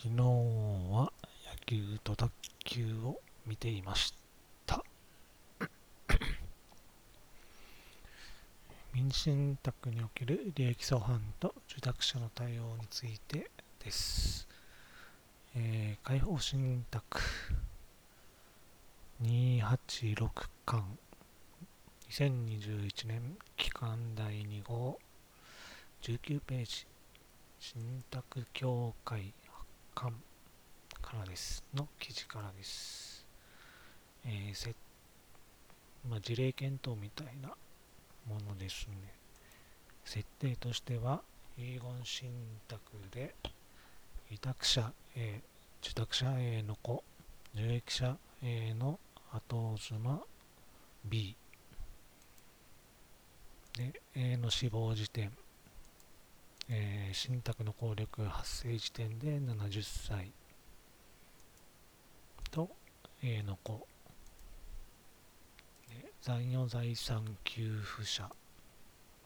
昨日は野球と卓球を見ていました。民信託における利益相反と受託者の対応についてです。えー、解放信託286巻2021年期間第2号19ページ信託協会発刊からですの記事からです。えーせまあ、事例検討みたいなものですね。設定としては、遺言信託で委託者 A、受託者 A の子、受益者 A の後妻 B で A の死亡時点えー信託の効力発生時点で70歳。と A の子。で残余財産給付者。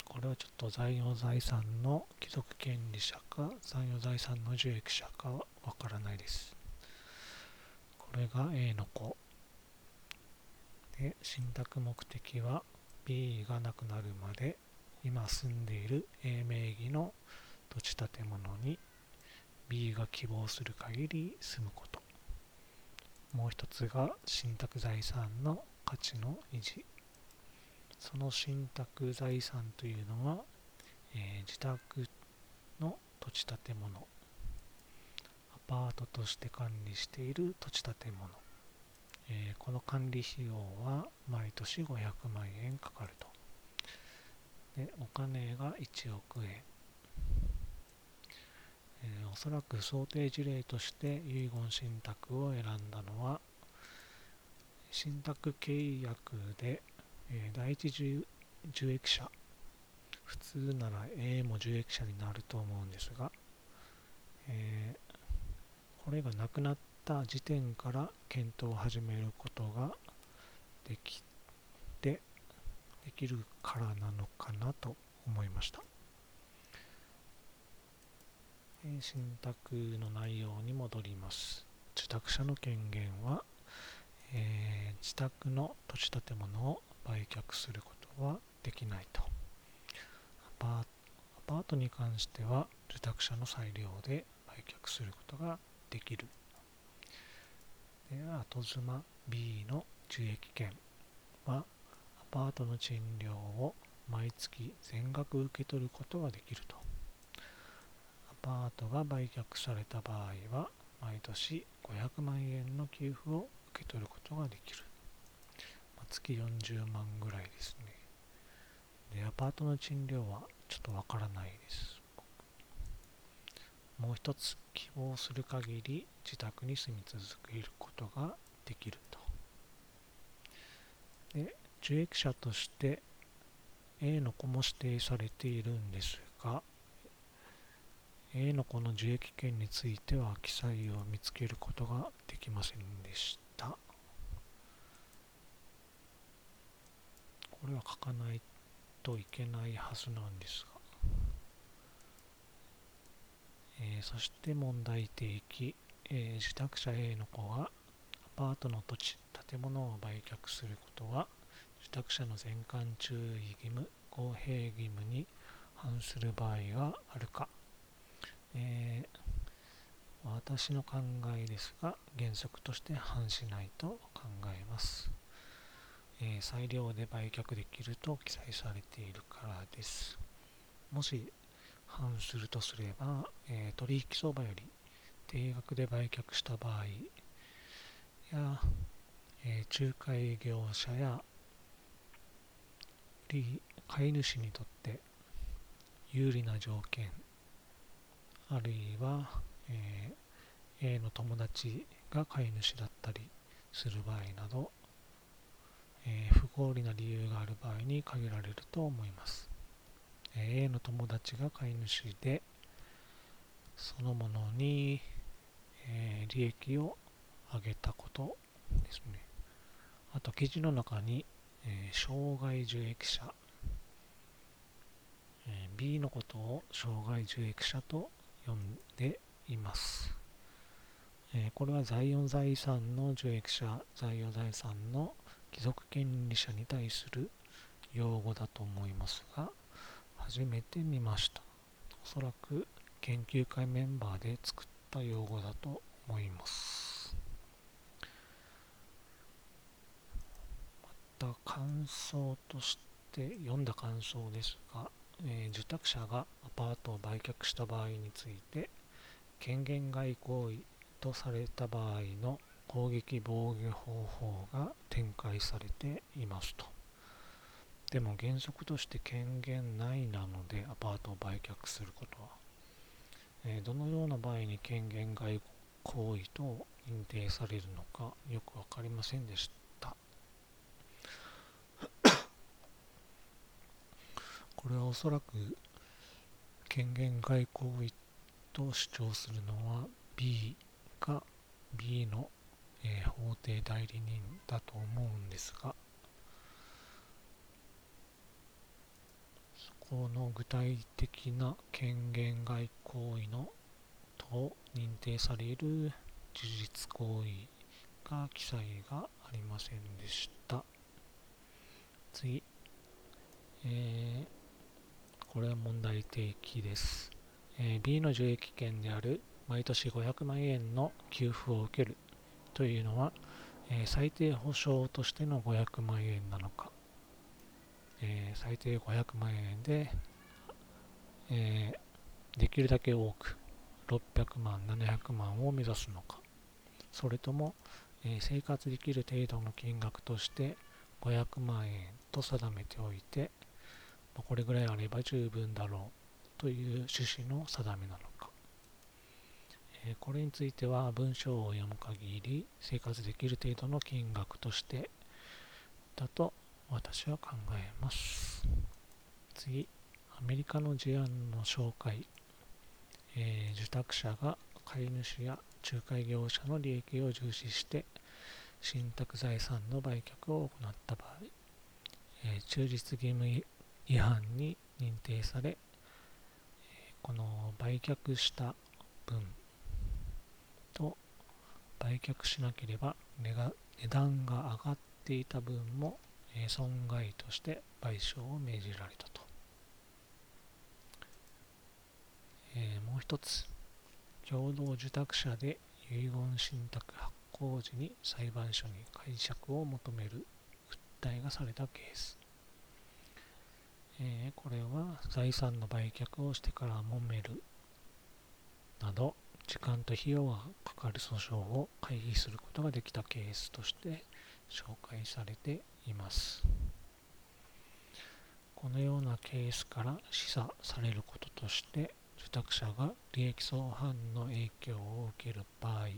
これはちょっと残余財産の帰属権利者か残余財産の受益者かわからないです。これが A の子。で信託目的は B がなくなるまで。今住んでいる A 名義の土地建物に B が希望する限り住むこと。もう一つが信託財産の価値の維持。その信託財産というのは、えー自宅の土地建物。アパートとして管理している土地建物、えーこの管理費用は毎年500万円かかると。でお金が1億円、えーおそらく想定事例として遺言信託を選んだのは信託契約で、えー第一受益者。普通なら A も受益者になると思うんですが、えーこれがなくなった時点から検討を始めることができてできるからなのかなと思いました。えー信託の内容に戻ります。受託者の権限は、えー自宅の土地建物を売却することはできないと。アパートに関しては受託者の裁量で売却することができる。で後妻 B の受益権はパートの賃料を毎月全額受け取ることができると。アパートが売却された場合は毎年500万円の給付を受け取ることができる。まあ月40万ぐらいですね。で、アパートの賃料はちょっとわからないです。もう一つ、希望する限り自宅に住み続けることができると。で、受益者として A の子も指定されているんですが、A の子の受益権については記載を見つけることができませんでした。これは書かないといけないはずなんですが。えーそして問題提起、えー受託者 A の子がアパートの土地、建物を売却することは託者の全館注意義務、公平義務に反する場合があるか。えー私の考えですが、原則として反しないと考えます。えー裁量で売却できると記載されているからです。もし反するとすれば、えー取引相場より定額で売却した場合や、えー仲介業者や利買い主にとって有利な条件あるいは、えー A の友達が買い主だったりする場合など、えー不合理な理由がある場合に限られると思います。えー A の友達が買い主で、そのものに、え利益を上げたことですね。あと、記事の中に、えー障害受益者、えー B のことを障害受益者と呼んでいます。えこれは在用財産の受益者、在用財産の帰属権利者に対する用語だと思いますが、初めて見ました。おそらく研究会メンバーで作った用語だと思います。た感想として読んだ感想ですが、えー、受託者がアパートを売却した場合について権限外行為とされた場合の攻撃防御方法が展開されていますと。でも原則として権限内なのでアパートを売却することは、えー、どのような場合に権限外行為と認定されるのかよく分かりませんでした。これはおそらく権限外行為と主張するのは B が B の、えー、法定代理人だと思うんですがそこの具体的な権限外行為のと認定される事実行為が記載がありませんでした。次、えー、これは問題提起です、えー、B の受益権である毎年500万円の給付を受けるというのは、えー、最低保証としての500万円なのか、えー、最低500万円で、え、できるだけ多く600万、700万を目指すのか、それとも、え生活できる程度の金額として500万円と定めておいて、まこれぐらいあれば十分だろうという趣旨の定めなのか。えこれについては文章を読む限り生活できる程度の金額としてだと私は考えます。次、アメリカの事案の紹介、えー、受託者が買い主や仲介業者の利益を重視して信託財産の売却を行った場合、えー、忠実義務違反に認定され、この売却した分と売却しなければ値が値段が上がっていた分も、損害として賠償を命じられたと、えー、もう一つ共同受託者で遺言信託発行時に裁判所に解釈を求める訴えがされたケース、えー、これは財産の売却をしてから揉めるなど時間と費用がかかる訴訟を回避することができたケースとして紹介されています。このようなケースから示唆されることとして受託者が利益相反の影響を受ける場合、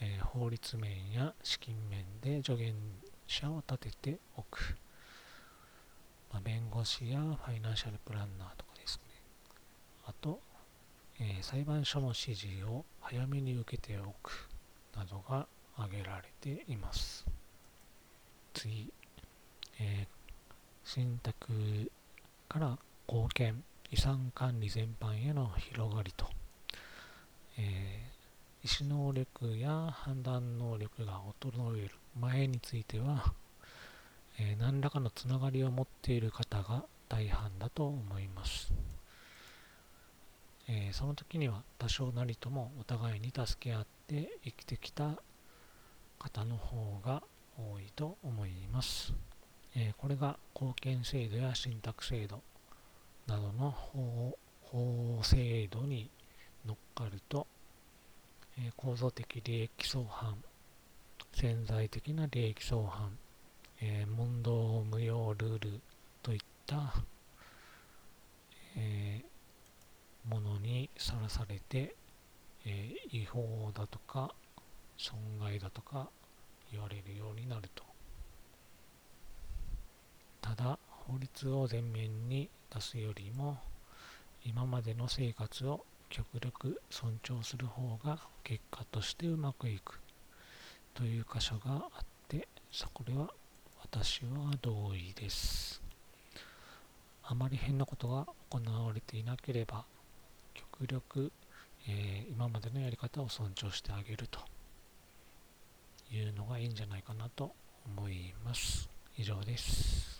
えー、法律面や資金面で助言者を立てておく、まあ、弁護士やファイナンシャルプランナーとかですねあとえー、裁判所の指示を早めに受けておくなどが挙げられています。次、えー、信託から貢献、遺産管理全般への広がりと、えー、意思能力や判断能力が衰える前については、えー、何らかのつながりを持っている方が大半だと思います。えー、その時には多少なりともお互いに助け合って生きてきた方の方が多いと思います。えー、これが貢献制度や信託制度などの法法制度に乗っかると、え、構造的利益相反、潜在的な利益相反、えー、問答無用ルールといった、えーものにさらされて、えー、違法だとか損害だとか言われるようになると。ただ法律を前面に出すよりも今までの生活を極力尊重する方が結果としてうまくいくという箇所があってそこでは私は同意です。あまり変なことが行われていなければ極力、えー、今までのやり方を尊重してあげるというのがいいんじゃないかなと思います。以上です。